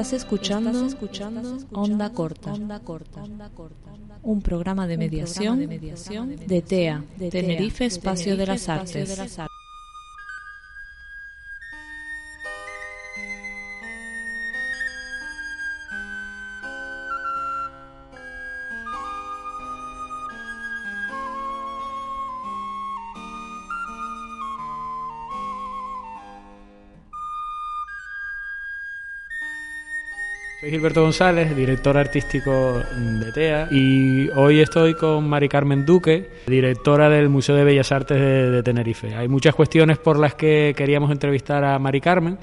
Estás escuchando, Onda Corta, un programa de mediación, de TEA, Tenerife Espacio de las Artes. Gilberto González, director artístico de TEA, y hoy estoy con Mari Carmen Duque, directora del Museo de Bellas Artes de, Tenerife. Hay muchas cuestiones por las que queríamos entrevistar a Mari Carmen,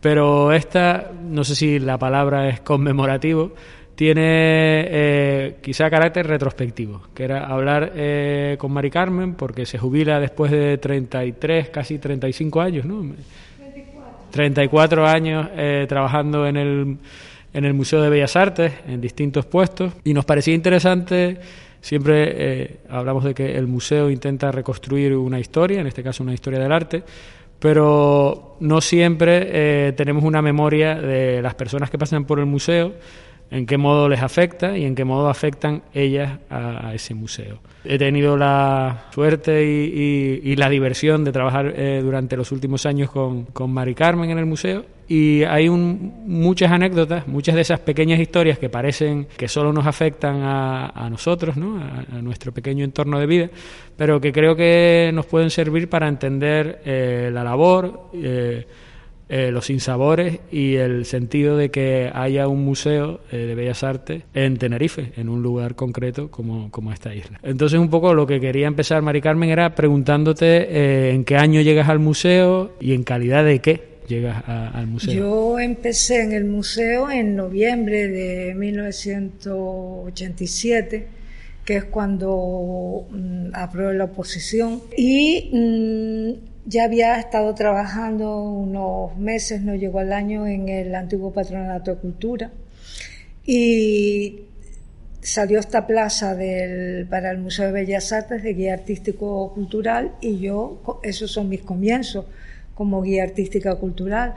pero esta, no sé si la palabra es conmemorativo, tiene eh, quizá carácter retrospectivo, que era hablar eh, con Mari Carmen porque se jubila después de 33, casi 35 años, ¿no? 34, 34 años eh, trabajando en el en el Museo de Bellas Artes, en distintos puestos, y nos parecía interesante, siempre eh, hablamos de que el museo intenta reconstruir una historia, en este caso una historia del arte, pero no siempre eh, tenemos una memoria de las personas que pasan por el museo, en qué modo les afecta y en qué modo afectan ellas a, ese museo. He tenido la suerte y, la diversión de trabajar eh, durante los últimos años con, con Mari Carmen en el museo y hay muchas anécdotas, muchas de esas pequeñas historias que parecen que solo nos afectan a, nosotros, ¿no? a, nuestro pequeño entorno de vida, pero que creo que nos pueden servir para entender eh, la labor, eh, eh, los sinsabores y el sentido de que haya un museo de bellas artes en Tenerife, en un lugar concreto como, como esta isla. Entonces un poco lo que quería empezar, Mari Carmen, era preguntándote en qué año llegas al museo y en calidad de qué llegas al museo? Yo empecé en el museo en noviembre de 1987, que es cuando mm, aprobé la oposición, y mm, ya había estado trabajando unos meses, no llegó al año, en el antiguo patronato de cultura, y salió esta plaza para el Museo de Bellas Artes de guía artístico cultural y yo, esos son mis comienzos como guía artística cultural.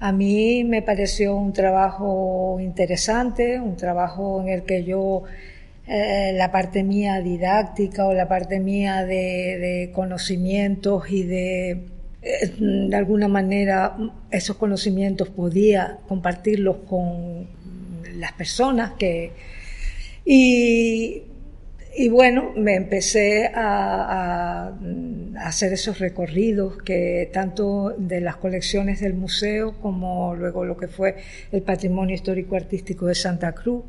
A mí me pareció un trabajo interesante, un trabajo en el que yo eh, la parte mía didáctica o la parte mía de, conocimientos y de, eh, de alguna manera esos conocimientos podía compartirlos con las personas que y y bueno, me empecé a, hacer esos recorridos que tanto de las colecciones del museo como luego lo que fue el patrimonio histórico artístico de Santa Cruz.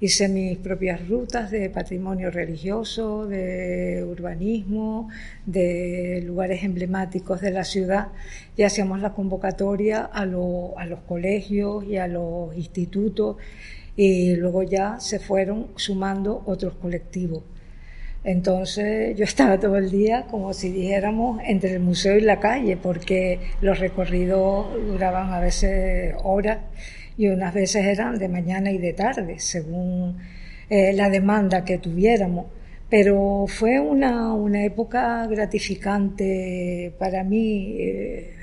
Hice mis propias rutas de patrimonio religioso, de urbanismo, de lugares emblemáticos de la ciudad y hacíamos la convocatoria a, a los colegios y a los institutos y luego ya se fueron sumando otros colectivos. Entonces yo estaba todo el día, como si dijéramos, entre el museo y la calle, porque los recorridos duraban a veces horas y unas veces eran de mañana y de tarde, según eh, la demanda que tuviéramos. Pero fue una, una época gratificante para mí. Eh,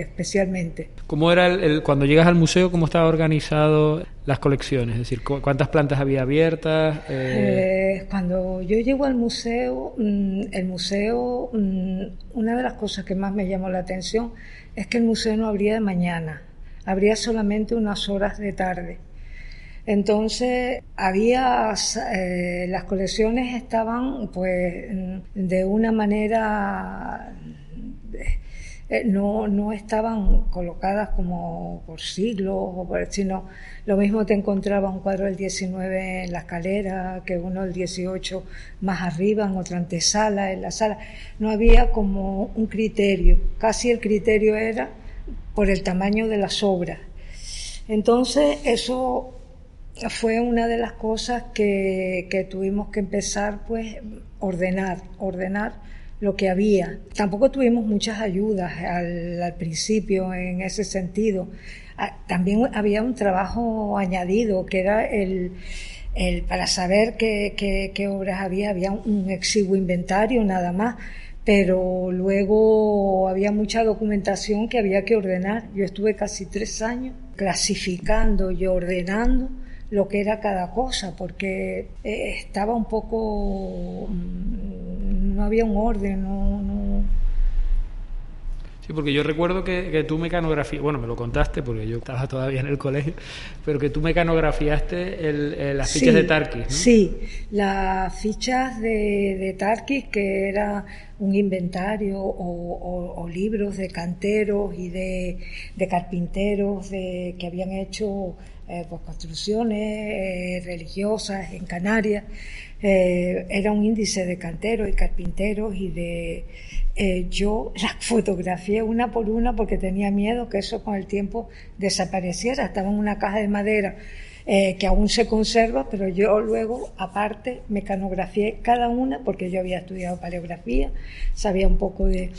especialmente. ¿Cómo era el, cuando llegas al museo, cómo estaba organizado las colecciones? Es decir, ¿cuántas plantas había abiertas? Eh, eh, cuando yo llego al museo, mm, el museo, mm, una de las cosas que más me llamó la atención es que el museo no abría de mañana, abría solamente unas horas de tarde. Entonces, había, las colecciones estaban pues de una manera eh, no, no estaban colocadas como por siglos, o por, sino lo mismo te encontraba un cuadro del 19 en la escalera, que uno del 18 más arriba, en otra antesala, en la sala. No había como un criterio, casi el criterio era por el tamaño de las obras. Entonces, eso fue una de las cosas que, que tuvimos que empezar, pues, ordenar, ordenar lo que había. Tampoco tuvimos muchas ayudas al, principio en ese sentido. Ah, también había un trabajo añadido que era el, el para saber qué, qué, obras había, había un exiguo inventario nada más, pero luego había mucha documentación que había que ordenar. Yo estuve casi tres años clasificando y ordenando lo que era cada cosa, porque eh, estaba un poco, mm, no había un orden, no, no Sí, porque yo recuerdo que, que tú mecanografías, bueno, me lo contaste porque yo estaba todavía en el colegio, pero que tú mecanografiaste el, las fichas de Tarkis, ¿no? Sí, las fichas de, de Tarkis, que era un inventario o, libros de canteros y de, de carpinteros de, que habían hecho eh, pues, construcciones eh, religiosas en Canarias. Eh, era un índice de canteros y carpinteros y de eh, yo las fotografié una por una porque tenía miedo que eso con el tiempo desapareciera. Estaba en una caja de madera eh, que aún se conserva, pero yo luego, aparte, mecanografié cada una porque yo había estudiado paleografía, sabía un poco de...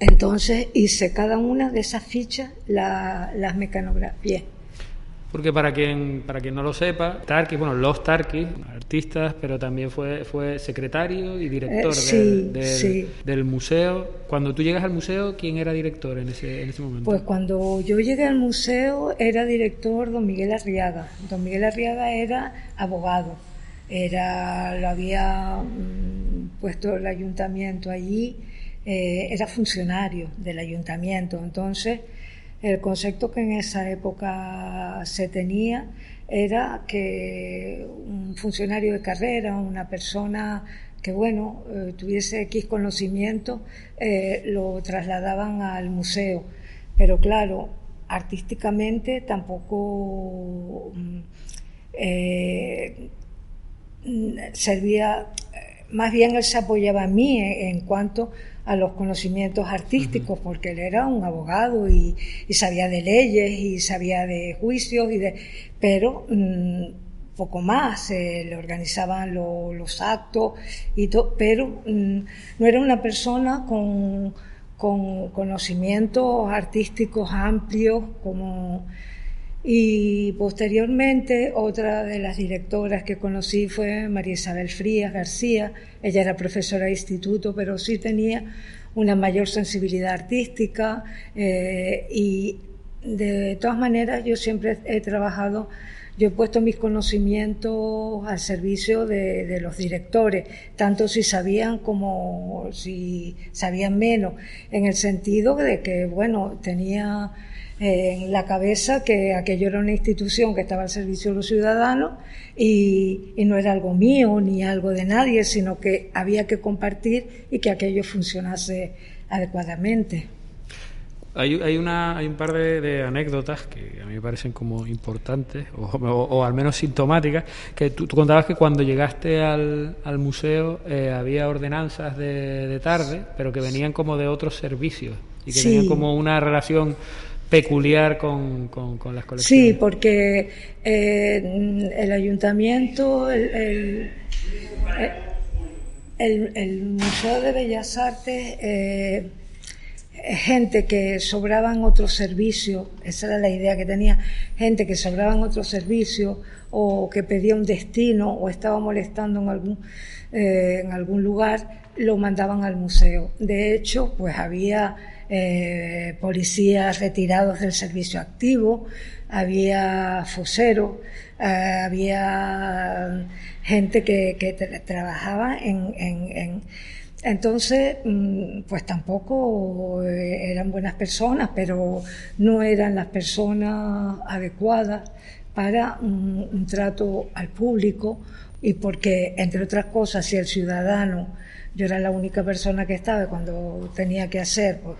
Entonces hice cada una de esas fichas, las mecanografié. Porque para quien, para quien no lo sepa, Tarki, bueno, los Tarki, artistas, pero también fue, fue secretario y director eh, del, museo. Cuando tú llegas al museo, ¿quién era director en ese, en ese momento? Pues cuando yo llegué al museo era director don Miguel Arriaga. Don Miguel Arriaga era abogado. Era, lo había mm, puesto el ayuntamiento allí, eh, era funcionario del ayuntamiento. Entonces, el concepto que en esa época se tenía era que un funcionario de carrera, una persona que bueno, eh, tuviese X conocimiento, eh, lo trasladaban al museo. Pero claro, artísticamente tampoco mm, eh, servía, más bien él se apoyaba a mí en cuanto a los conocimientos artísticos, porque él era un abogado y, sabía de leyes y sabía de juicios, y de, pero mm, poco más, le organizaban los actos, y pero mm, no era una persona con, con conocimientos artísticos amplios como y posteriormente otra de las directoras que conocí fue María Isabel Frías García. Ella era profesora de instituto, pero sí tenía una mayor sensibilidad artística eh, y de todas maneras yo siempre he trabajado, yo he puesto mis conocimientos al servicio de, de los directores, tanto si sabían como si sabían menos, en el sentido de que, bueno, tenía en la cabeza que aquello era una institución que estaba al servicio de los ciudadanos y, no era algo mío ni algo de nadie, sino que había que compartir y que aquello funcionase adecuadamente. Hay, hay, una, hay un par de, anécdotas que a mí me parecen como importantes o, al menos sintomáticas, que tú, contabas que cuando llegaste al, al museo eh, había ordenanzas de, de, tarde, pero que venían como de otros servicios y que tenían como una relación peculiar con, con, las colecciones. Sí, porque eh, el ayuntamiento, el, el, Museo de Bellas Artes, eh, gente que sobraban otros servicios, esa era la idea que tenía, gente que sobraban otros servicios o que pedía un destino o estaba molestando en algún, eh, en algún lugar, lo mandaban al museo. De hecho, pues había eh, policías retirados del servicio activo, había foseros, eh, había gente que, trabajaba en, entonces, mm, pues tampoco eh, eran buenas personas, pero no eran las personas adecuadas para un, trato al público y porque, entre otras cosas, si el ciudadano, yo era la única persona que estaba cuando tenía que hacer, pues,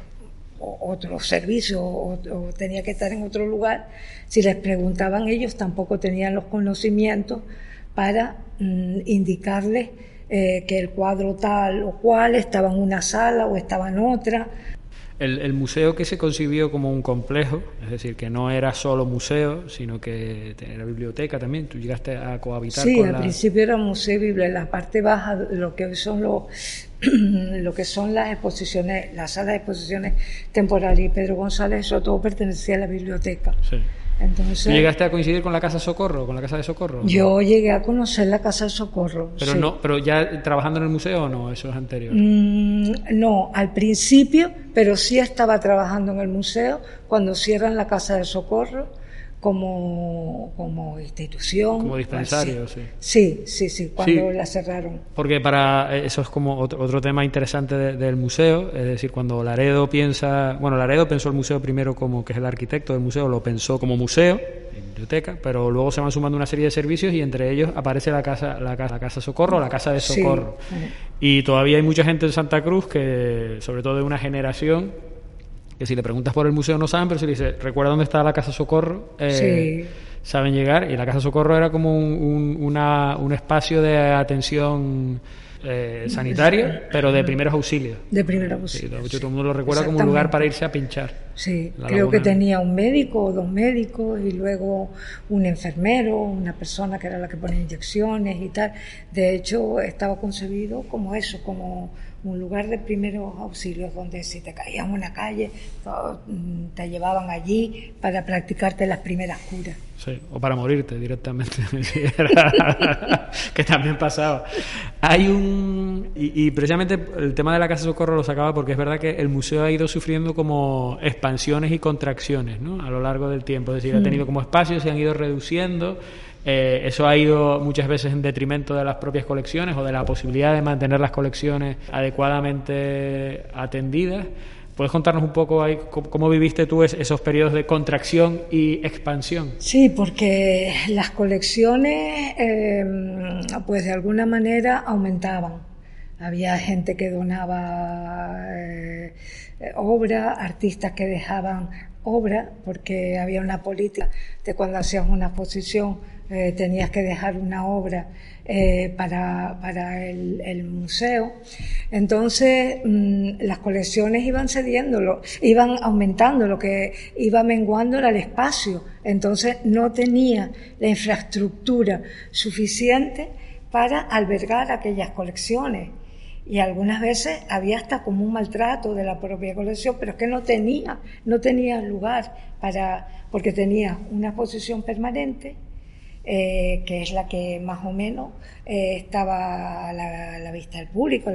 otro servicio o, tenía que estar en otro lugar, si les preguntaban ellos tampoco tenían los conocimientos para mm, indicarles eh, que el cuadro tal o cual estaba en una sala o estaba en otra. El, museo que se concibió como un complejo, es decir, que no era solo museo, sino que era biblioteca también, tú llegaste a cohabitar sí, con al principio era museo y la parte baja, lo que son los lo que son las exposiciones, la sala de exposiciones temporales y Pedro González, eso todo pertenecía a la biblioteca. Sí. Entonces, llegaste a coincidir con la Casa Socorro, con la Casa de Socorro? Yo llegué a conocer la Casa de Socorro. Pero no, pero ya trabajando en el museo o no, eso es anterior. Mm, no, al principio, pero sí estaba trabajando en el museo cuando cierran la Casa de Socorro como, como institución. Como dispensario, sí. Sí, sí, sí, cuando la cerraron. Porque para eh, eso es como otro, tema interesante del museo, es decir, cuando Laredo piensa, bueno, Laredo pensó el museo primero como que es el arquitecto del museo, lo pensó como museo, biblioteca, pero luego se van sumando una serie de servicios y entre ellos aparece la casa, la casa, la casa Socorro, la casa de Socorro. Y todavía hay mucha gente en Santa Cruz que, sobre todo de una generación, que si le preguntas por el museo no saben, pero si le dices, recuerda dónde está la Casa Socorro, eh, saben llegar. Y la Casa Socorro era como un, una, un espacio de atención eh, sanitaria, pero de primeros auxilios. De primeros auxilios. todo el mundo lo recuerda como un lugar para irse a pinchar. Sí, creo que tenía un médico o dos médicos y luego un enfermero, una persona que era la que ponía inyecciones y tal. De hecho, estaba concebido como eso, como un lugar de primeros auxilios donde si te caías en una calle mm, te llevaban allí para practicarte las primeras curas. Sí, o para morirte directamente, que también pasaba. Hay un y, precisamente el tema de la casa de socorro lo sacaba porque es verdad que el museo ha ido sufriendo como expansiones y contracciones, ¿no? A lo largo del tiempo, es decir, ha mm. tenido como espacios se han ido reduciendo eh, eso ha ido muchas veces en detrimento de las propias colecciones o de la posibilidad de mantener las colecciones adecuadamente atendidas. ¿Puedes contarnos un poco ahí cómo, viviste tú esos periodos de contracción y expansión? Sí, porque las colecciones, em, pues de alguna manera aumentaban. Había gente que donaba eh, obra, artistas que dejaban obra, porque había una política de cuando hacías una exposición eh, tenías que dejar una obra eh, para, para el, museo. Entonces, mm, las colecciones iban cediendo, iban aumentando, lo que iba menguando era el espacio. Entonces, no tenía la infraestructura suficiente para albergar aquellas colecciones. Y algunas veces había hasta como un maltrato de la propia colección, pero es que no tenía, no tenía lugar para, porque tenía una exposición permanente, eh, que es la que más o menos eh, estaba a la, vista del público.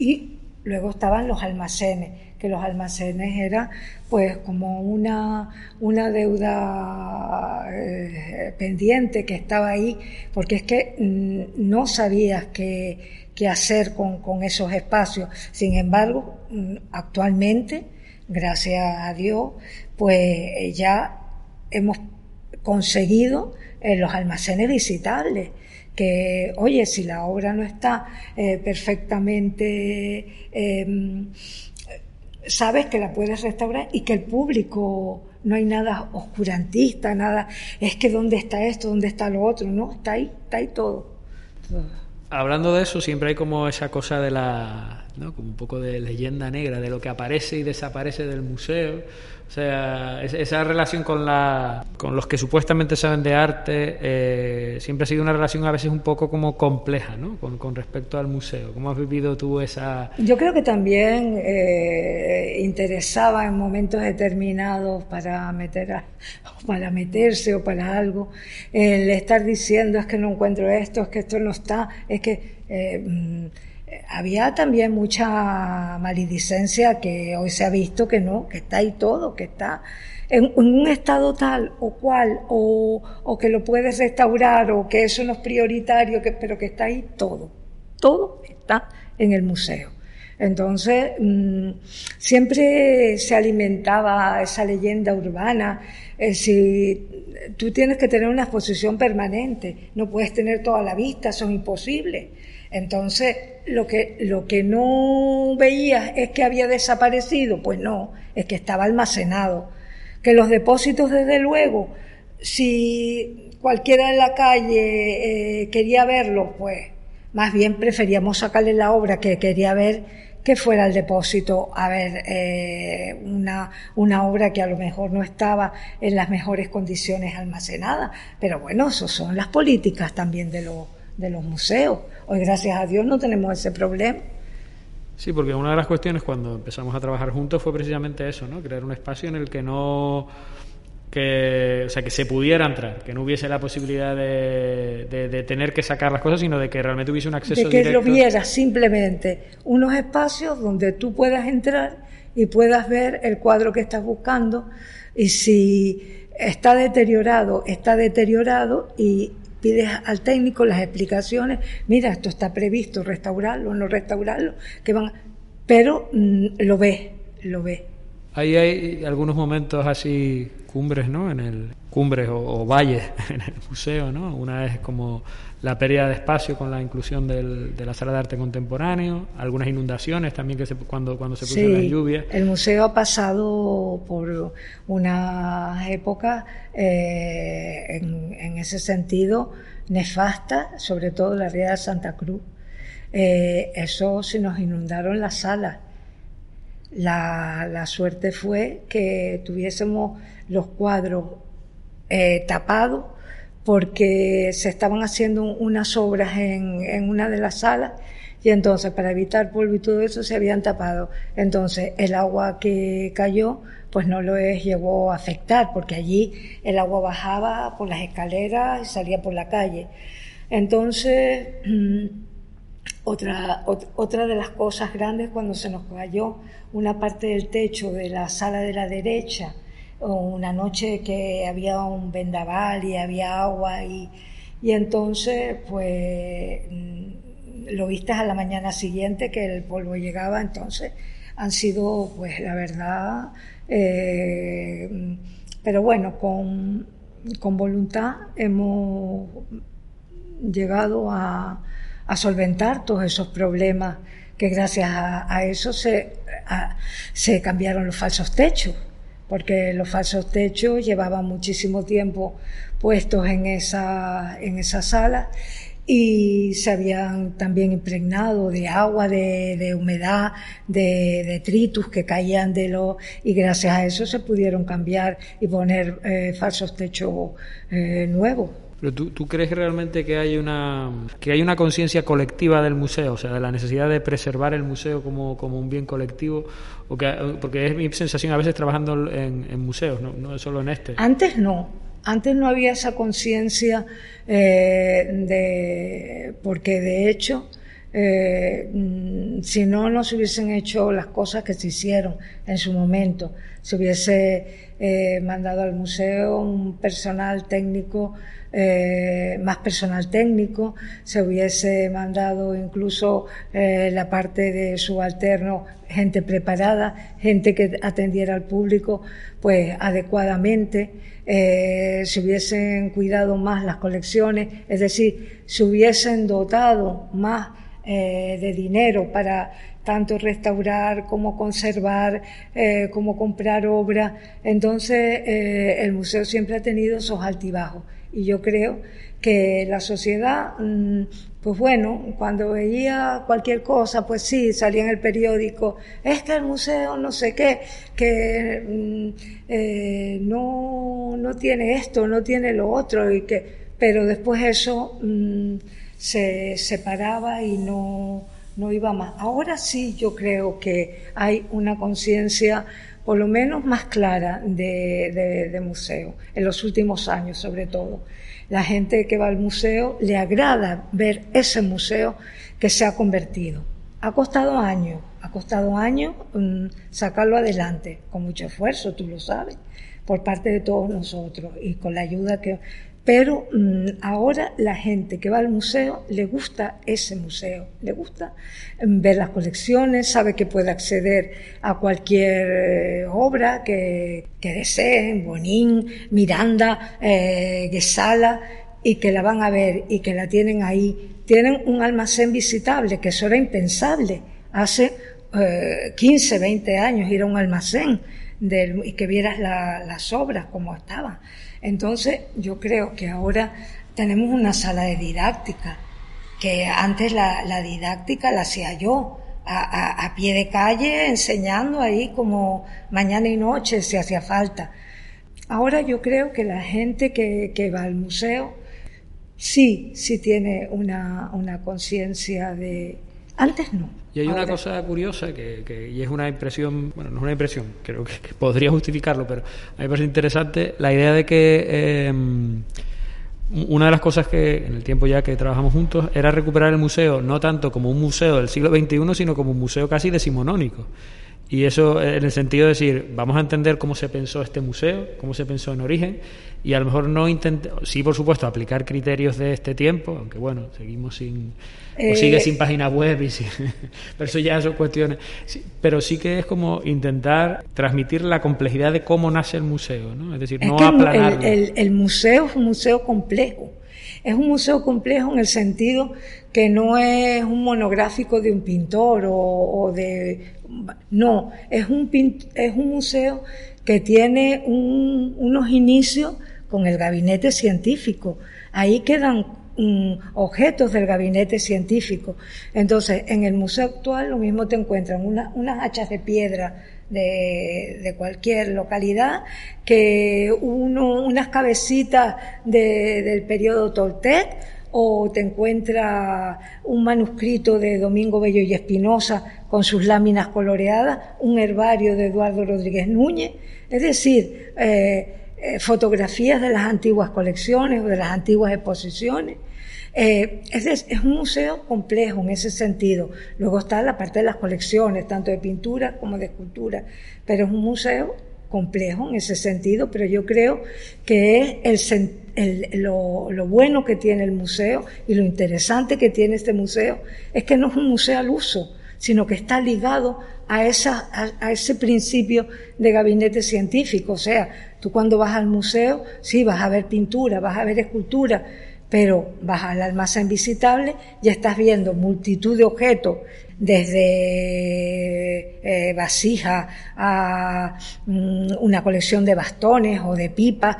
y luego estaban los almacenes, que los almacenes eran pues como una, una deuda eh, pendiente que estaba ahí, porque es que mm, no sabías qué, qué hacer con, con, esos espacios. Sin embargo, mm, actualmente, gracias a Dios, pues ya hemos conseguido en los almacenes visitables que, oye, si la obra no está eh, perfectamente, em, sabes que la puedes restaurar y que el público no hay nada oscurantista, nada, es que dónde está esto, dónde está lo otro, no, está ahí, está ahí todo. Hablando de eso, siempre hay como esa cosa de la, ¿no? como un poco de leyenda negra, de lo que aparece y desaparece del museo o sea, esa relación con, la, con los que supuestamente saben de arte eh, siempre ha sido una relación a veces un poco como compleja, ¿no? Con, respecto al museo. ¿Cómo has vivido tú esa...? Yo creo que también eh, interesaba en momentos determinados para, meter para meterse o para algo, el estar diciendo es que no encuentro esto, es que esto no está, es que... Eh, mm, había también mucha maledicencia que hoy se ha visto que no, que está ahí todo, que está en, un estado tal o cual, o, o, que lo puedes restaurar, o que eso no es prioritario, que, pero que está ahí todo. Todo está en el museo. Entonces, mm, siempre se alimentaba esa leyenda urbana. Eh, si tú tienes que tener una exposición permanente, no puedes tener toda la vista, eso es imposible. Entonces, lo que, lo que no veías es que había desaparecido, pues no, es que estaba almacenado. Que los depósitos, desde luego, si cualquiera en la calle eh, quería verlo, pues más bien preferíamos sacarle la obra que quería ver que fuera el depósito a ver eh, una, una obra que a lo mejor no estaba en las mejores condiciones almacenada. Pero bueno, eso son las políticas también de, los de los museos. Hoy, gracias a Dios, no tenemos ese problema. Sí, porque una de las cuestiones cuando empezamos a trabajar juntos fue precisamente eso, ¿no? Crear un espacio en el que no que, o sea, que se pudiera entrar, que no hubiese la posibilidad de, de, tener que sacar las cosas, sino de que realmente hubiese un acceso de que lo vieras simplemente unos espacios donde tú puedas entrar y puedas ver el cuadro que estás buscando y si está deteriorado, está deteriorado y pides al técnico las explicaciones, mira, esto está previsto, restaurarlo, no restaurarlo, que van, pero mm, lo ves, lo ves. Ahí hay algunos momentos así cumbres, ¿no? En el cumbres o, valles en el museo, ¿no? Una es como la pérdida de espacio con la inclusión del, de la sala de arte contemporáneo, algunas inundaciones también que se, cuando cuando se pusieron las lluvias. El museo ha pasado por una época eh, en, en, ese sentido nefasta, sobre todo la ría de Santa Cruz. Eh, eso se nos inundaron las salas la, suerte fue que tuviésemos los cuadros eh, tapados porque se estaban haciendo unas obras en, una de las salas y entonces para evitar polvo y todo eso se habían tapado. Entonces el agua que cayó pues no lo llegó a afectar porque allí el agua bajaba por las escaleras y salía por la calle. Entonces otra, otra de las cosas grandes cuando se nos cayó una parte del techo de la sala de la derecha, una noche que había un vendaval y había agua y, y entonces pues mm, lo viste a la mañana siguiente que el polvo llegaba, entonces han sido pues la verdad, eh, pero bueno, con, con voluntad hemos llegado a, a solventar todos esos problemas que gracias a, eso se, se cambiaron los falsos techos, porque los falsos techos llevaban muchísimo tiempo puestos en esa, en esa sala y se habían también impregnado de agua, de, humedad, de detritus que caían de los y gracias a eso se pudieron cambiar y poner eh, falsos techos eh, nuevos. Pero tú, crees realmente que hay una que hay una conciencia colectiva del museo, o sea, de la necesidad de preservar el museo como, como un bien colectivo, o que, porque es mi sensación a veces trabajando en, museos, no, no solo en este. Antes no, antes no había esa conciencia eh, de porque de hecho eh, mm, si no, no se hubiesen hecho las cosas que se hicieron en su momento. Se hubiese eh, mandado al museo un personal técnico eh, más personal técnico, se hubiese mandado incluso la parte de subalterno, gente preparada, gente que atendiera al público pues adecuadamente, se hubiesen cuidado más las colecciones, es decir, se hubiesen dotado más de dinero para tanto restaurar como conservar, como comprar obra. Entonces, el museo siempre ha tenido esos altibajos. Y yo creo que la sociedad, mm, pues bueno, cuando veía cualquier cosa, pues sí, salía en el periódico, es que el museo no sé qué, que mm, eh, no, no tiene esto, no tiene lo otro, y que, pero después eso mm, se separaba y no, no iba más. Ahora sí yo creo que hay una conciencia por lo menos más clara de, museo, en los últimos años sobre todo. La gente que va al museo le agrada ver ese museo que se ha convertido. Ha costado años, ha costado años mm, sacarlo adelante, con mucho esfuerzo, tú lo sabes, por parte de todos nosotros y con la ayuda que pero mm, ahora la gente que va al museo le gusta ese museo, le gusta mm, ver las colecciones, sabe que puede acceder a cualquier eh, obra que, que, deseen, Bonín, Miranda, eh, Gesala, y que la van a ver y que la tienen ahí tienen un almacén visitable, que eso era impensable hace 15, eh, 20 años, ir a un almacén y que vieras las obras como estaban. Entonces, yo creo que ahora tenemos una sala de didáctica, que antes la, didáctica la hacía yo, a, pie de calle, enseñando ahí como mañana y noche si hacía falta. Ahora yo creo que la gente que, que va al museo sí, sí tiene una, una conciencia de... Antes no. Y hay una cosa curiosa que, que, y es una impresión, bueno, no es una impresión, creo que, podría justificarlo, pero a mí me parece interesante la idea de que em, una de las cosas que en el tiempo ya que trabajamos juntos era recuperar el museo no tanto como un museo del siglo XXI, sino como un museo casi decimonónico. Y eso en el sentido de decir, vamos a entender cómo se pensó este museo, cómo se pensó en origen, y a lo mejor no intentar, sí, por supuesto, aplicar criterios de este tiempo, aunque bueno, seguimos sin, o sigue eh, sin página web, y pero eso ya son cuestiones. pero sí que es como intentar transmitir la complejidad de cómo nace el museo, ¿no? Es decir, no aplanarlo. El, el museo es un museo complejo. Es un museo complejo en el sentido que no es un monográfico de un pintor o, de... No, es un, es un museo que tiene unos inicios con el gabinete científico. Ahí quedan objetos del gabinete científico. Entonces, en el museo actual lo mismo te encuentran unas hachas de piedra de, cualquier localidad que uno, unas cabecitas del periodo Toltec o te encuentra un manuscrito de Domingo Bello y Espinosa con sus láminas coloreadas, un herbario de Eduardo Rodríguez Núñez, es decir, eh, eh, fotografías de las antiguas colecciones o de las antiguas exposiciones. Eh, es, un museo complejo en ese sentido. Luego está la parte de las colecciones, tanto de pintura como de escultura, pero es un museo complejo en ese sentido, pero yo creo que es lo, bueno que tiene el museo y lo interesante que tiene este museo es que no es un museo al uso, sino que está ligado a, esa, a, ese principio de gabinete científico. O sea, tú cuando vas al museo, sí, vas a ver pintura, vas a ver escultura, pero vas al almacén visitable y estás viendo multitud de objetos desde eh, vasija a mm, una colección de bastones o de pipas,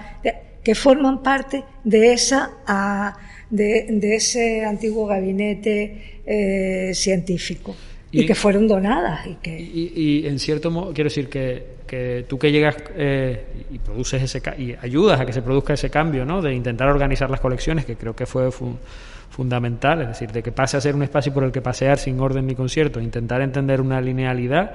que forman parte de, esa, de, ese antiguo gabinete eh, científico y, que fueron donadas. Y, que... y, en cierto modo, quiero decir que, que tú que llegas eh, y produces ese y ayudas a que se produzca ese cambio, ¿no? De intentar organizar las colecciones, que creo que fue fundamental, es decir, de que pase a ser un espacio por el que pasear sin orden ni concierto, intentar entender una linealidad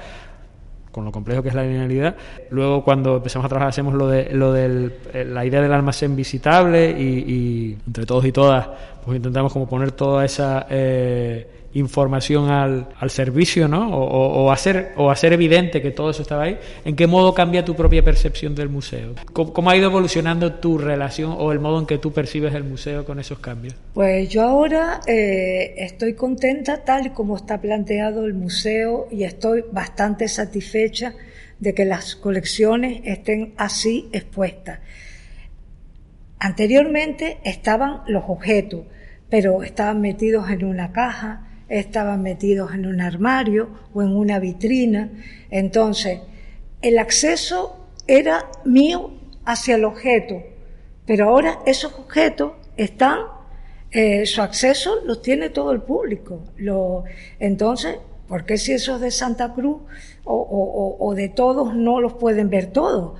con lo complejo que es la linealidad. Luego, cuando empezamos a trabajar, hacemos lo de, lo de eh, la idea del almacén visitable y, entre todos y todas, pues intentamos como poner toda esa eh, información al, al servicio, ¿no? O, hacer, o hacer evidente que todo eso estaba ahí. ¿En qué modo cambia tu propia percepción del museo? ¿Cómo, ha ido evolucionando tu relación o el modo en que tú percibes el museo con esos cambios? Pues yo ahora eh, estoy contenta tal y como está planteado el museo y estoy bastante satisfecha de que las colecciones estén así expuestas. Anteriormente estaban los objetos, pero estaban metidos en una caja, estaban metidos en un armario o en una vitrina. Entonces, el acceso era mío hacia el objeto, pero ahora esos objetos están, eh, su acceso los tiene todo el público. Lo, entonces, ¿por qué si esos de Santa Cruz o, o, de todos no los pueden ver todos?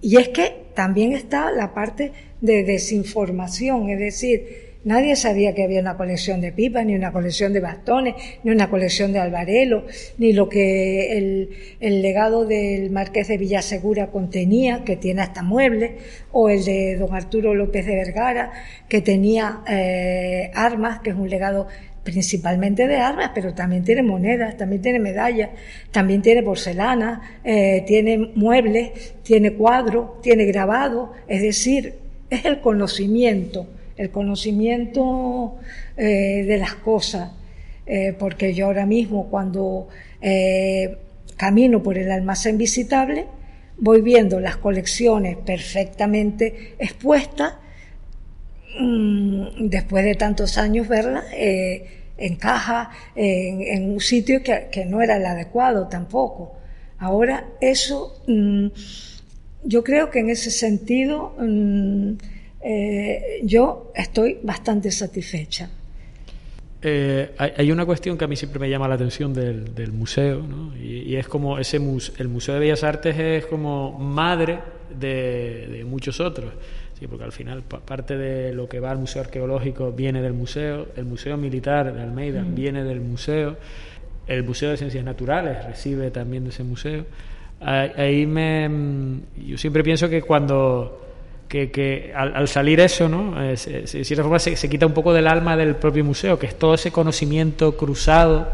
y es que también está la parte de desinformación, es decir, Nadie sabía que había una colección de pipas, ni una colección de bastones, ni una colección de albarelo, ni lo que el, legado del marqués de Villasegura contenía, que tiene hasta muebles, o el de don Arturo López de Vergara, que tenía eh, armas, que es un legado principalmente de armas, pero también tiene monedas, también tiene medallas, también tiene porcelana, eh, tiene muebles, tiene cuadros, tiene grabado, es decir, es el conocimiento el conocimiento eh, de las cosas, eh, porque yo ahora mismo cuando eh, camino por el almacén visitable, voy viendo las colecciones perfectamente expuestas, mm, después de tantos años, verla, eh, encaja en, un sitio que, no era el adecuado tampoco. Ahora, eso, mm, yo creo que en ese sentido, mm, eh, yo estoy bastante satisfecha. Eh, hay, una cuestión que a mí siempre me llama la atención del, museo, ¿no? y, es como ese el Museo de Bellas Artes es como madre de, muchos otros, ¿sí? porque al final parte de lo que va al Museo Arqueológico viene del museo, el Museo Militar de Almeida mm. viene del museo, el Museo de Ciencias Naturales recibe también de ese museo. Ahí, me, yo siempre pienso que cuando que, que al, salir eso, ¿no? de cierta forma se, quita un poco del alma del propio museo, que es todo ese conocimiento cruzado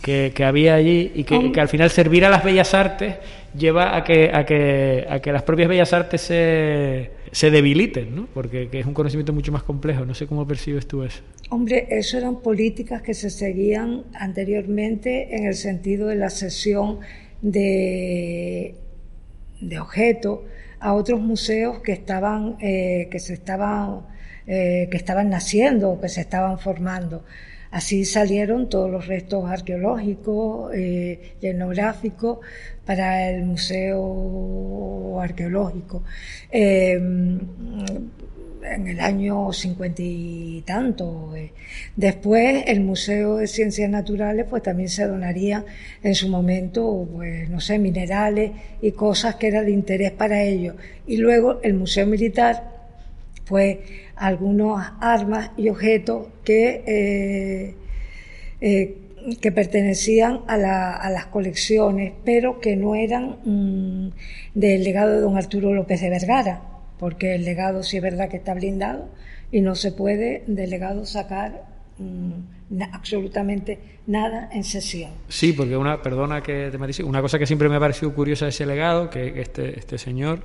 que, había allí y que, al final servir a las bellas artes lleva a que, a que, a que las propias bellas artes se, se debiliten, ¿no? porque es un conocimiento mucho más complejo. No sé cómo percibes tú eso. Hombre, eso eran políticas que se seguían anteriormente en el sentido de la cesión de, de objetos a otros museos que estaban, eh, que se estaban, eh, que estaban naciendo, que se estaban formando. Así salieron todos los restos arqueológicos eh, y etnográficos para el Museo Arqueológico. Eh, en el año cincuenta y tanto. Eh. Después, el Museo de Ciencias Naturales, pues también se donaría en su momento, pues, no sé, minerales y cosas que eran de interés para ellos. Y luego, el Museo Militar, pues, algunas armas y objetos que, eh, eh, que pertenecían a, las colecciones, pero que no eran mm, del legado de don Arturo López de Vergara porque el legado sí es verdad que está blindado y no se puede del legado sacar mm, absolutamente nada en sesión. Sí, porque una, perdona que te matice, una cosa que siempre me ha parecido curiosa de ese legado, que este, este señor,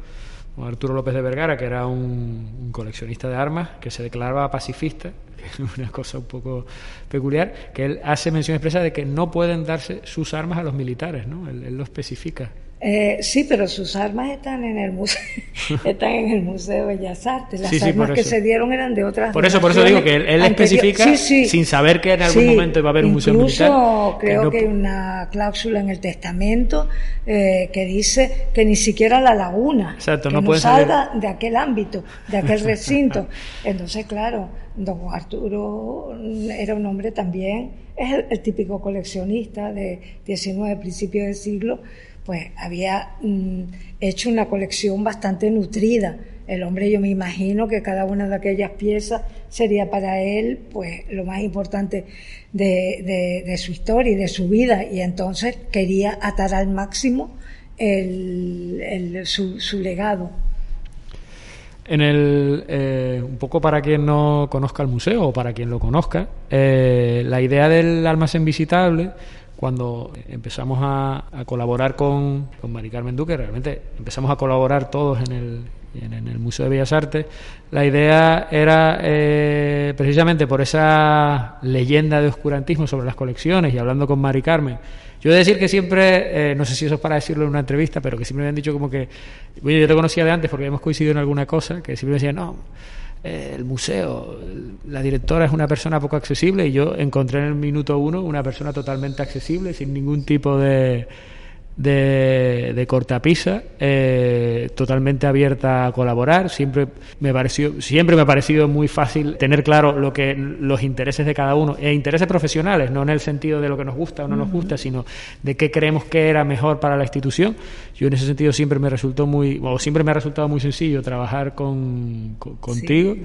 Arturo López de Vergara, que era un, coleccionista de armas, que se declaraba pacifista, que es una cosa un poco peculiar, que él hace mención expresa de que no pueden darse sus armas a los militares, ¿no? él lo especifica. Eh, sí, pero sus armas están en el museo, están en el Museo de Bellas Artes. Las armas que se dieron eran de otras. Por eso, por eso digo que él, especifica sin saber que en algún momento va a haber un museo militar. Incluso creo que, hay una cláusula en el testamento eh, que dice que ni siquiera la laguna que no, salga de aquel ámbito, de aquel recinto. Entonces, claro, don Arturo era un hombre también, es el, el típico coleccionista de 19 principios del siglo pues había mm, hecho una colección bastante nutrida. El hombre, yo me imagino que cada una de aquellas piezas sería para él, pues, lo más importante de, su historia y de su vida. Y entonces quería atar al máximo su, legado. En el, eh, un poco para quien no conozca el museo o para quien lo conozca, eh, la idea del almacén visitable cuando empezamos a, colaborar con, con Mari Carmen Duque, realmente empezamos a colaborar todos en el, Museo de Bellas Artes, la idea era eh, precisamente por esa leyenda de oscurantismo sobre las colecciones y hablando con Mari Carmen. Yo he de decir que siempre, eh, no sé si eso es para decirlo en una entrevista, pero que siempre me han dicho como que, oye, yo te conocía de antes porque hemos coincidido en alguna cosa, que siempre me decían, no, el museo, la directora es una persona poco accesible y yo encontré en el minuto uno una persona totalmente accesible, sin ningún tipo de, de, de cortapisa, eh, totalmente abierta a colaborar. Siempre me pareció, siempre me ha parecido muy fácil tener claro lo que los intereses de cada uno, e intereses profesionales, no en el sentido de lo que nos gusta o no nos gusta, sino de qué creemos que era mejor para la institución. Yo en ese sentido siempre me resultó muy, o siempre me ha resultado muy sencillo trabajar con, contigo,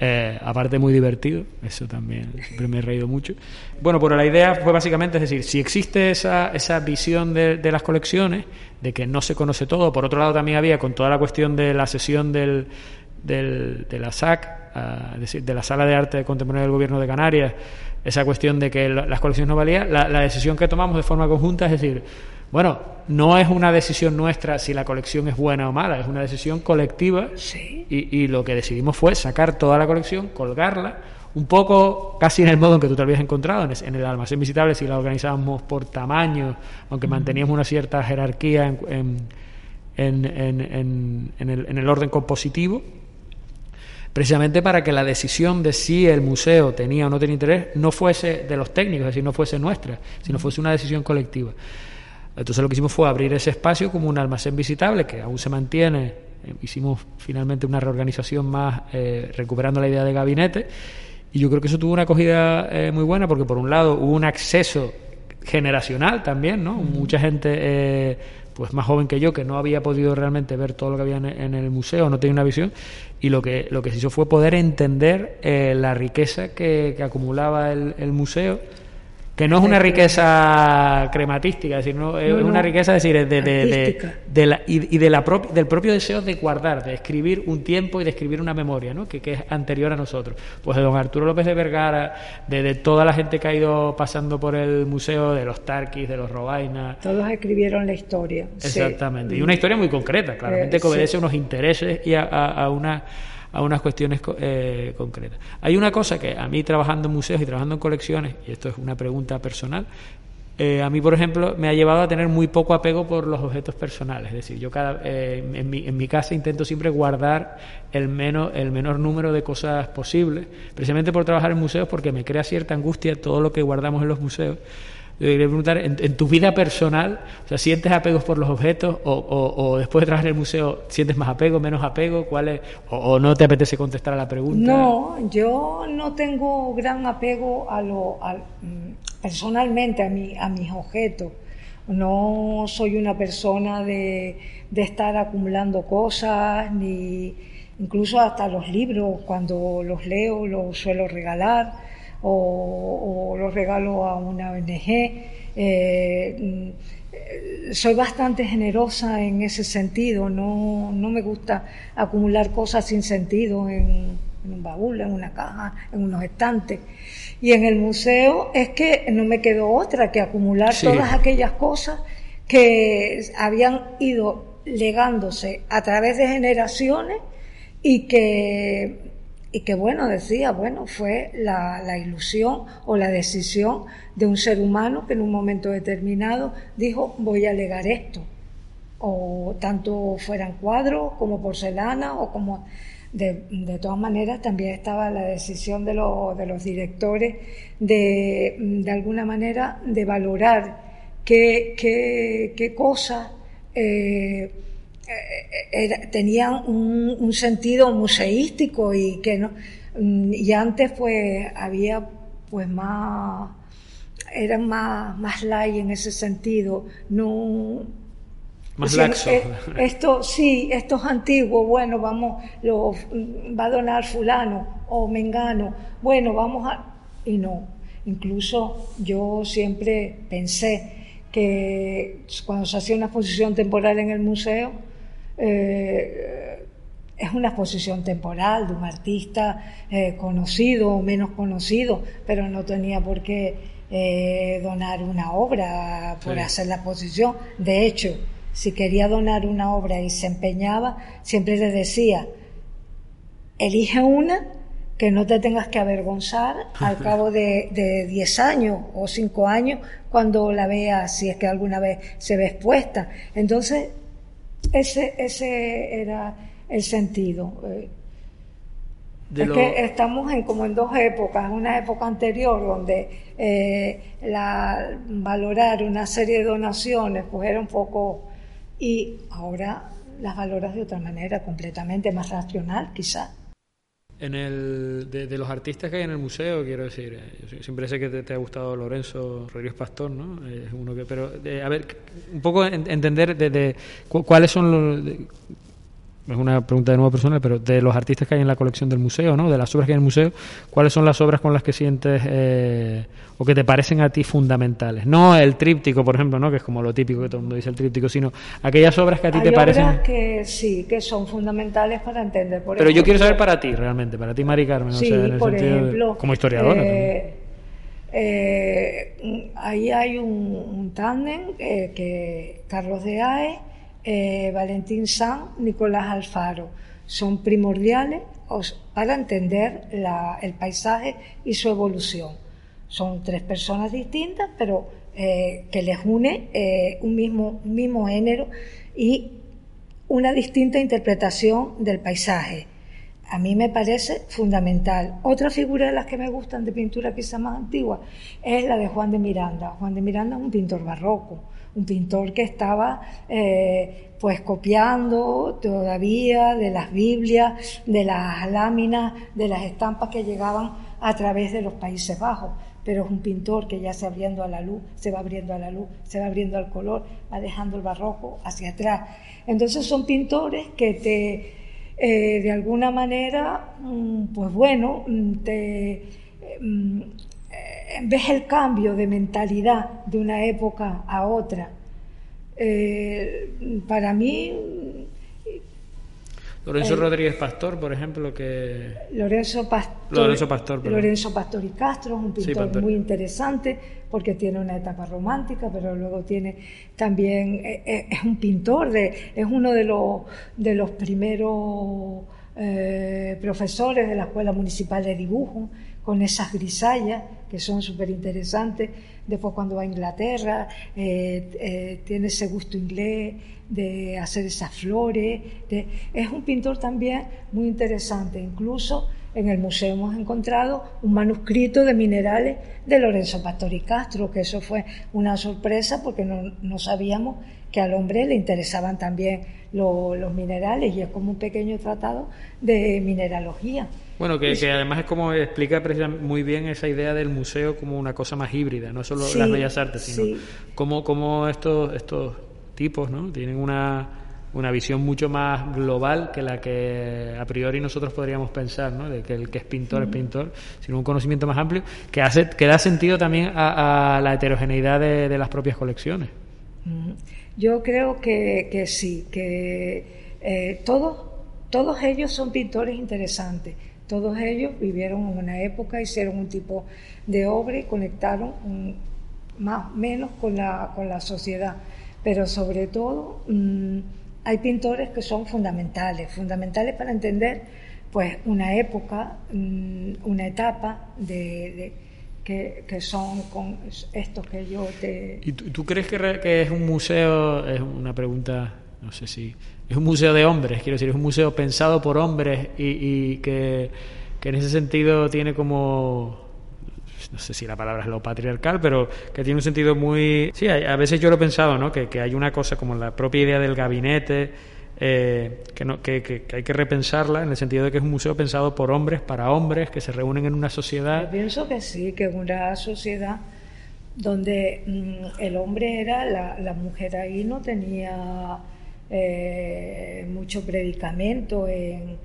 eh, aparte muy divertido, eso también siempre me he reído mucho. Bueno, pero la idea fue básicamente, es decir, si existe esa, esa visión de, de las colecciones, de que no se conoce todo, por otro lado también había con toda la cuestión de la sesión del, del, de la SAC, ah, es decir, de la Sala de Arte Contemporánea del Gobierno de Canarias, esa cuestión de que las colecciones no valían, la, decisión que tomamos de forma conjunta es decir, bueno, no es una decisión nuestra si la colección es buena o mala, es una decisión colectiva y, y lo que decidimos fue sacar toda la colección, colgarla, un poco casi en el modo en que tú te habías encontrado, en el almacén visitable, si la organizábamos por tamaño, aunque manteníamos una cierta jerarquía en, en, en, en el, el, orden compositivo. precisamente para que la decisión de si el museo tenía o no tenía interés no fuese de los técnicos, es decir, no fuese nuestra, sino fuese una decisión colectiva. Entonces lo que hicimos fue abrir ese espacio como un almacén visitable que aún se mantiene. Hicimos finalmente una reorganización más eh, recuperando la idea de gabinete y yo creo que eso tuvo una acogida eh, muy buena porque por un lado hubo un acceso generacional también, ¿no? Mucha gente pues más joven que yo, que no había podido realmente ver todo lo que había en, el museo, no tenía una visión, y lo que, lo que se hizo fue poder entender eh, la riqueza que, acumulaba el museo que no es una riqueza crematística, sino es una riqueza decir, de, de, la, y, de la del propio deseo de guardar, de escribir un tiempo y de escribir una memoria, ¿no? que, es anterior a nosotros. Pues de don Arturo López de Vergara, de, toda la gente que ha ido pasando por el museo, de los Tarquis, de los Robaina. Todos escribieron la historia. Exactamente, y una historia muy concreta, claramente eh, que obedece a unos intereses y a una a unas cuestiones eh, concretas. Hay una cosa que a mí trabajando en museos y trabajando en colecciones, y esto es una pregunta personal, eh, a mí, por ejemplo, me ha llevado a tener muy poco apego por los objetos personales. Es decir, yo cada, eh, en, mi, en, mi, casa intento siempre guardar el, menos, el menor número de cosas posible, precisamente por trabajar en museos, porque me crea cierta angustia todo lo que guardamos en los museos yo preguntar, en, tu vida personal, o sea, ¿sientes apegos por los objetos o, después de trabajar en el museo sientes más apego, menos apego? ¿Cuál o, no te apetece contestar a la pregunta? No, yo no tengo gran apego a lo, mm, personalmente a, mi, a mis objetos. No soy una persona de, de estar acumulando cosas, ni incluso hasta los libros, cuando los leo, los suelo regalar o, los regalo a una ONG. Eh, soy bastante generosa en ese sentido, no, no, me gusta acumular cosas sin sentido en, un baúl, en una caja, en unos estantes. Y en el museo es que no me quedó otra que acumular todas aquellas cosas que habían ido legándose a través de generaciones y que y que bueno, decía, bueno, fue la, la, ilusión o la decisión de un ser humano que en un momento determinado dijo, voy a legar esto, o tanto fueran cuadros como porcelana o como... De, de todas maneras, también estaba la decisión de, de los directores de, de alguna manera, de valorar qué, qué, qué cosas eh, eh, tenían un, sentido museístico y que no mm, y antes pues había pues más eran más más light en ese sentido. No más laxo. Eh, esto sí, esto es antiguo, bueno, vamos, lo va a donar fulano o mengano, bueno, vamos a... Y no, incluso yo siempre pensé que cuando se hacía una exposición temporal en el museo, eh, es una exposición temporal de un artista eh, conocido o menos conocido, pero no tenía por qué eh, donar una obra por hacer la exposición. De hecho, si quería donar una obra y se empeñaba, siempre le decía, elige una que no te tengas que avergonzar al cabo de 10 años o 5 años cuando la veas, si es que alguna vez se ve expuesta. Entonces, ese, ese era el sentido. Eh, es que estamos en, como en dos épocas, una época anterior donde eh, la, valorar una serie de donaciones pues era un poco y ahora las valoras de otra manera, completamente más racional quizás. En el, de, los artistas que hay en el museo, quiero decir, eh, siempre sé que te, ha gustado Lorenzo Rodríguez Pastor, ¿no? Uno que, pero, a ver, un poco entender de, cuáles son los, es una pregunta de nuevo personal, pero de los artistas que hay en la colección del museo, ¿no? De las obras que hay en el museo, ¿cuáles son las obras con las que sientes eh, o que te parecen a ti fundamentales? No el tríptico, por ejemplo, ¿no? Que es como lo típico que todo el mundo dice el tríptico, sino aquellas obras que a ti te parecen. Obras que sí, que son fundamentales para entender. Por pero yo quiero saber para ti, realmente, para ti, Mari Carmen. Sí, por ejemplo. como historiadora. Eh, eh, ahí hay un, un tándem que Carlos de Ae eh, Valentín San, Nicolás Alfaro. Son primordiales para entender el paisaje y su evolución. Son tres personas distintas, pero eh, que les une eh, un, mismo, mismo género y una distinta interpretación del paisaje. a mí me parece fundamental. Otra figura de las que me gustan de pintura quizá más antigua es la de Juan de Miranda. Juan de Miranda es un pintor barroco, un pintor que estaba eh, pues copiando todavía de las Biblias, de las láminas, de las estampas que llegaban a través de los Países Bajos pero es un pintor que ya se abriendo a la luz, se va abriendo a la luz, se va abriendo al color, va dejando el barroco hacia atrás. Entonces son pintores que te, eh, de alguna manera, mm, pues bueno, mm, te, mm, eh, ves el cambio de mentalidad de una época a otra. Eh, para mí Lorenzo Rodríguez Pastor, por ejemplo, que... Lorenzo Pastor, Lorenzo Pastor, Lorenzo Pastor y Castro es un pintor muy interesante porque tiene una etapa romántica, pero luego tiene también, eh, eh, es un pintor, de, es uno de los, de los primeros eh, profesores de la Escuela Municipal de Dibujo, con esas grisallas que son súper interesantes. Después cuando va a Inglaterra, tiene ese gusto inglés de hacer esas flores. Es un pintor también muy interesante. Incluso en el museo hemos encontrado un manuscrito de minerales de Lorenzo Pastori Castro, que eso fue una sorpresa porque no, sabíamos que al hombre le interesaban también los minerales y es como un pequeño tratado de mineralogía. Bueno, que, además es como explica muy bien esa idea del museo como una cosa más híbrida, no solo las bellas artes, sino como, como estos, estos tipos, ¿no? Tienen una, una visión mucho más global que la que a priori nosotros podríamos pensar, ¿no? De que el que es pintor es pintor, sino un conocimiento más amplio que, hace, que da sentido también a, la heterogeneidad de, las propias colecciones. Yo creo que, que sí, que eh, todos, todos ellos son pintores interesantes. Todos ellos vivieron en una época, hicieron un tipo de obra y conectaron más o menos con la, con la sociedad. Pero sobre todo mm, hay pintores que son fundamentales, fundamentales para entender pues una época, mm, una etapa de, que, son con estos que yo te... ¿Y tú, crees que, que, es un museo, es una pregunta, no sé si, es un museo de hombres, quiero decir, es un museo pensado por hombres y, y que, que en ese sentido tiene como no sé si la palabra es lo patriarcal, pero que tiene un sentido muy... Sí, a veces yo lo he pensado, ¿no? Que, hay una cosa como la propia idea del gabinete, eh, que, no, que, que, hay que repensarla en el sentido de que es un museo pensado por hombres, para hombres, que se reúnen en una sociedad. Yo pienso que sí, que es una sociedad donde mm, el hombre era, la, la, mujer ahí no tenía eh, mucho predicamento en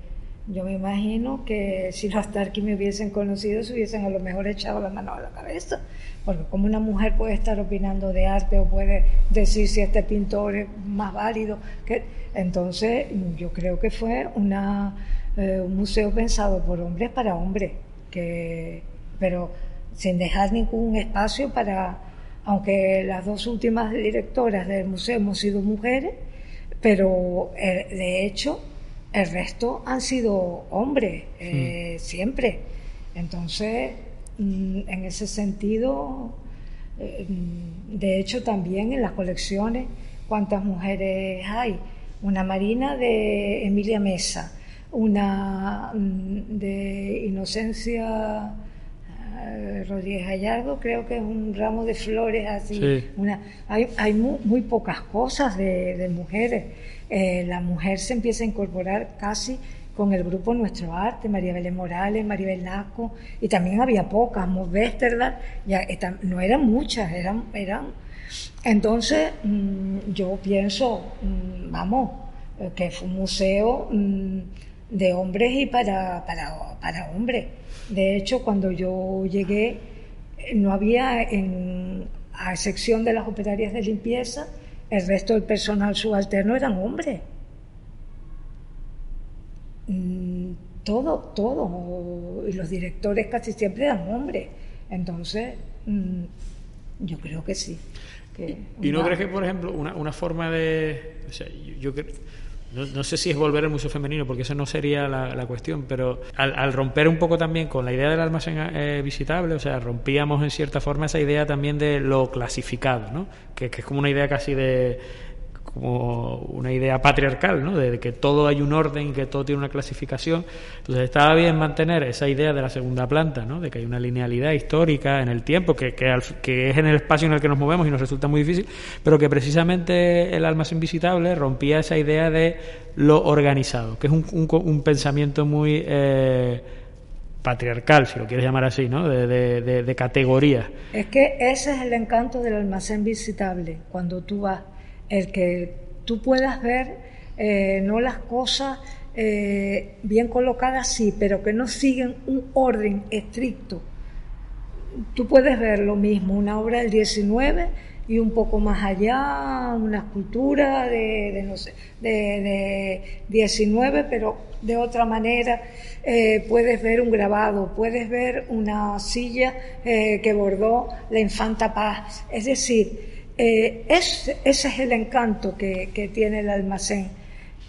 yo me imagino que si los Tarky me hubiesen conocido, se hubiesen a lo mejor echado la mano a la cabeza. Porque como una mujer puede estar opinando de arte o puede decir si este pintor es más válido. Que... Entonces, yo creo que fue eh, un museo pensado por hombres para hombres, que, pero sin dejar ningún espacio para, aunque las dos últimas directoras del museo hemos sido mujeres, pero eh, de hecho el resto han sido hombres, eh, siempre. Entonces, mm, en ese sentido, eh, de hecho también en las colecciones, ¿cuántas mujeres hay? Una Marina de Emilia Mesa, una mm, de Inocencia Rodríguez Gallardo, creo que es un ramo de flores así. Una, hay hay muy, pocas cosas de, de mujeres. Eh, la mujer se empieza a incorporar casi con el grupo Nuestro Arte, María Belén Morales, Maribel Nasco, y también había pocas, Mos ya, no eran muchas, eran, eran. Entonces, mm, yo pienso, mm, vamos, eh, que fue un museo mm, de hombres y para, para, para hombres. De hecho, cuando yo llegué, no había, en, a excepción de las operarias de limpieza, el resto del personal subalterno eran hombres. Mm, todo, todo. Y los directores casi siempre eran hombres. Entonces, mm, yo creo que sí. ¿Y no crees que, por ejemplo, una, forma de... O sea, yo, no, sé si es volver al museo femenino, porque eso no sería la, cuestión, pero al, romper un poco también con la idea del almacén eh, visitable, o sea, rompíamos en cierta forma esa idea también de lo clasificado, ¿no? Que, es como una idea casi de como una idea patriarcal, ¿no? De, que todo hay un orden que todo tiene una clasificación. Entonces estaba bien mantener esa idea de la segunda planta, ¿no? De que hay una linealidad histórica en el tiempo, que, que, que es en el espacio en el que nos movemos y nos resulta muy difícil, pero que precisamente el almacén visitable rompía esa idea de lo organizado, que es un, un, pensamiento muy... Eh, patriarcal, si lo quieres llamar así, ¿no? De, de, de, categoría. Es que ese es el encanto del almacén visitable, cuando tú vas, el que tú puedas ver eh, no las cosas eh, bien colocadas, sí, pero que no siguen un orden estricto. Tú puedes ver lo mismo, una obra del 19 y un poco más allá una escultura de, no sé, de, 19, pero de otra manera. Eh, puedes ver un grabado, puedes ver una silla que bordó la infanta Paz. Es decir, eh, ese es el encanto que, que tiene el almacén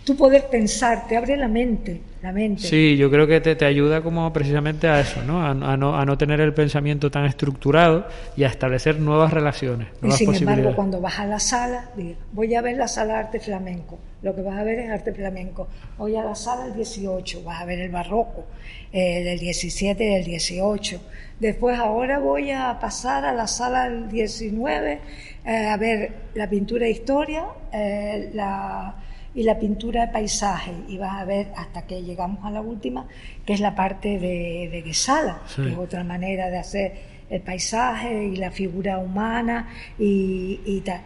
tú poder pensar, te abre la mente, la mente. Sí, yo creo que te, te ayuda como precisamente a eso, ¿no? A, ¿no? a no tener el pensamiento tan estructurado y a establecer nuevas relaciones, nuevas y sin embargo, cuando vas a la sala, voy a ver la sala de arte flamenco, lo que vas a ver es arte flamenco. Voy a la sala del 18, vas a ver el barroco, eh, del 17 y del 18. Después ahora voy a pasar a la sala del 19, eh, a ver la pintura de historia, eh, la y la pintura de paisaje. Y vas a ver hasta que llegamos a la última, que es la parte de, de Guesala, que es otra manera de hacer el paisaje y la figura humana y, tal.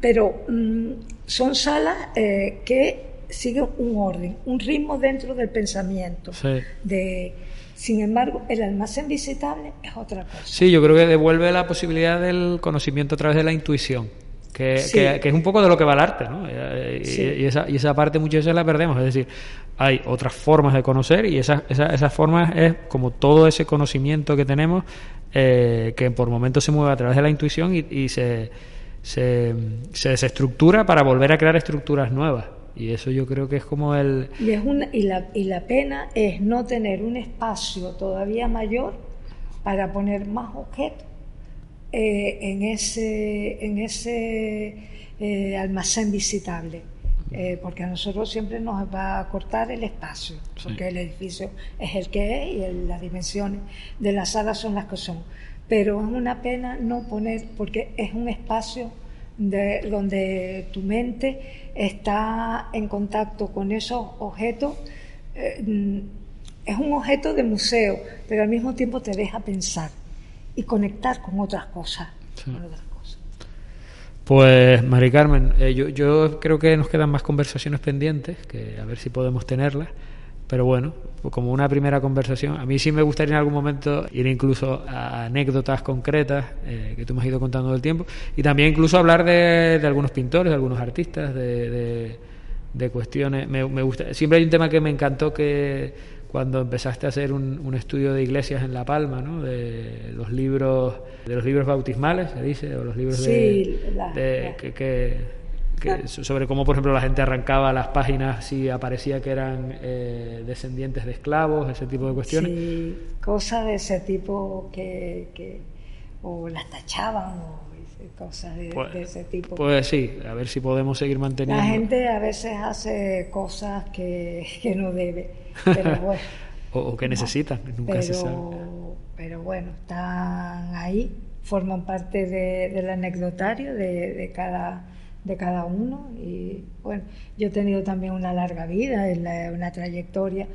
Pero mm, son salas eh, que siguen un orden, un ritmo dentro del pensamiento. De, sin embargo, el almacén visitable es otra cosa. Sí, yo creo que devuelve la posibilidad del conocimiento a través de la intuición que, es un poco de lo que va el arte, ¿no? Y, esa, y esa parte muchas veces la perdemos, es decir, hay otras formas de conocer y esas esa, esa formas es como todo ese conocimiento que tenemos eh, que por momentos se mueve a través de la intuición y, se, se, se, desestructura para volver a crear estructuras nuevas. Y eso yo creo que es como el... Y, es una, y, la, y la pena es no tener un espacio todavía mayor para poner más objetos eh, en ese, en ese eh, almacén visitable. Eh, porque a nosotros siempre nos va a cortar el espacio, porque el edificio es el que es y las dimensiones de la sala son las que son. Pero es una pena no poner, porque es un espacio de, donde tu mente está en contacto con esos objetos. es un objeto de museo, pero al mismo tiempo te deja pensar y conectar con otras cosas. Pues, Mari Carmen, eh, yo, yo, creo que nos quedan más conversaciones pendientes, que a ver si podemos tenerlas. Pero bueno, como una primera conversación, a mí sí me gustaría en algún momento ir incluso a anécdotas concretas eh, que tú me has ido contando del tiempo y también incluso hablar de, de algunos pintores, de algunos artistas, de, de, cuestiones. Me, me gusta, siempre hay un tema que me encantó que cuando empezaste a hacer un, estudio de iglesias en La Palma, ¿no? De los libros, de los libros bautismales, se dice, o los libros de, Que, sobre cómo, por ejemplo, la gente arrancaba las páginas si aparecía que eran eh, descendientes de esclavos, ese tipo de cuestiones. Sí, cosas de ese tipo que, o las tachaban o cosas de, pues, de, ese tipo. Pues sí, a ver si podemos seguir manteniendo. La gente a veces hace cosas que, que no debe o, que necesitan, nunca pero, se sabe. Pero bueno, están ahí, forman parte del anecdotario de, cada de cada uno y bueno, yo he tenido también una larga vida, una trayectoria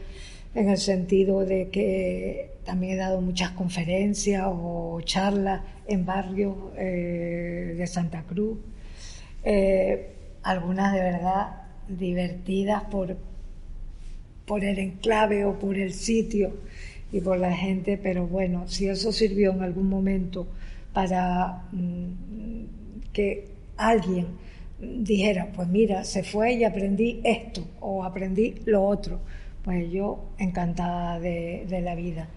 en el sentido de que también he dado muchas conferencias o charlas en barrios eh, de Santa Cruz, eh, algunas de verdad divertidas por, por el enclave o por el sitio y por la gente, pero bueno, si eso sirvió en algún momento para mm, que alguien dijera, pues mira, se fue y aprendí esto o aprendí lo otro, pues yo encantada de, la vida,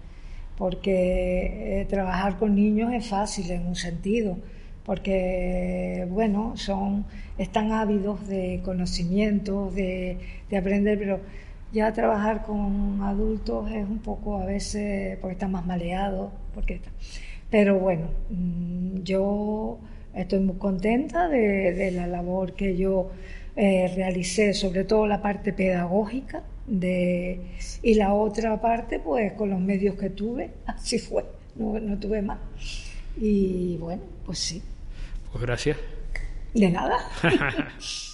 porque eh, trabajar con niños es fácil en un sentido, porque bueno, son, están ávidos de conocimiento, de, de aprender, pero ya trabajar con adultos es un poco a veces porque están más maleados, porque pero bueno, mm, yo estoy muy contenta de, la labor que yo eh, realicé, sobre todo la parte pedagógica de, y la otra parte, pues con los medios que tuve, así fue, no, no tuve más. Y bueno, pues sí. Pues gracias. De nada.